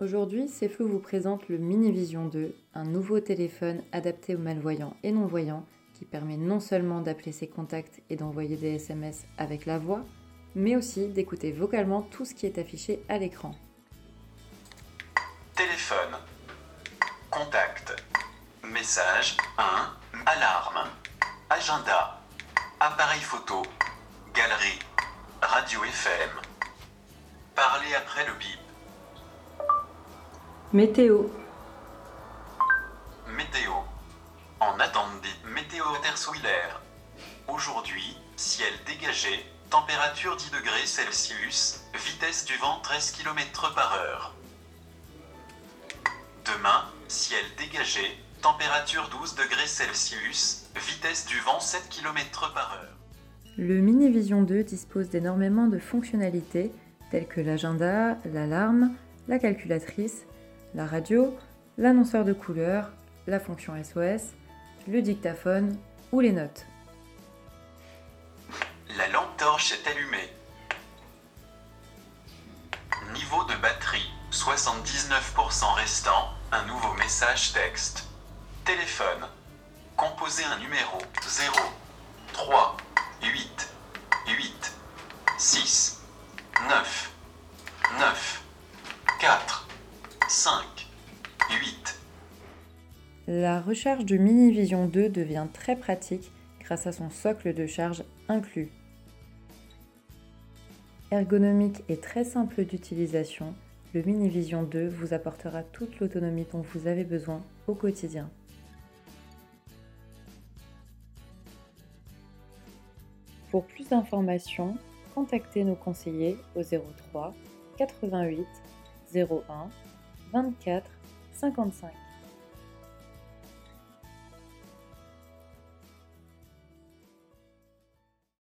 Aujourd'hui, C'est vous présente le Mini Vision 2, un nouveau téléphone adapté aux malvoyants et non-voyants qui permet non seulement d'appeler ses contacts et d'envoyer des SMS avec la voix, mais aussi d'écouter vocalement tout ce qui est affiché à l'écran. Téléphone. Contact. Message 1. Alarme. Agenda. Appareil photo. Galerie. Radio FM. Parler après le bip. Météo. Météo. En attendant météo intersouilaire. Aujourd'hui, ciel dégagé, température 10 degrés Celsius, vitesse du vent 13 km par heure. Demain, ciel dégagé, température 12 degrés Celsius, vitesse du vent 7 km par heure. Le Mini Vision 2 dispose d'énormément de fonctionnalités telles que l'agenda, l'alarme, la calculatrice, la radio, l'annonceur de couleurs, la fonction SOS, le dictaphone ou les notes. La lampe torche est allumée. Niveau de batterie 79% restant, un nouveau message texte. Téléphone. Composez un numéro 0 3 8 8 6 9 9 4 5 8 La recharge de Mini Vision 2 devient très pratique grâce à son socle de charge inclus. Ergonomique et très simple d'utilisation, le Mini Vision 2 vous apportera toute l'autonomie dont vous avez besoin au quotidien. Pour plus d'informations, contactez nos conseillers au 03 88 01 24 55.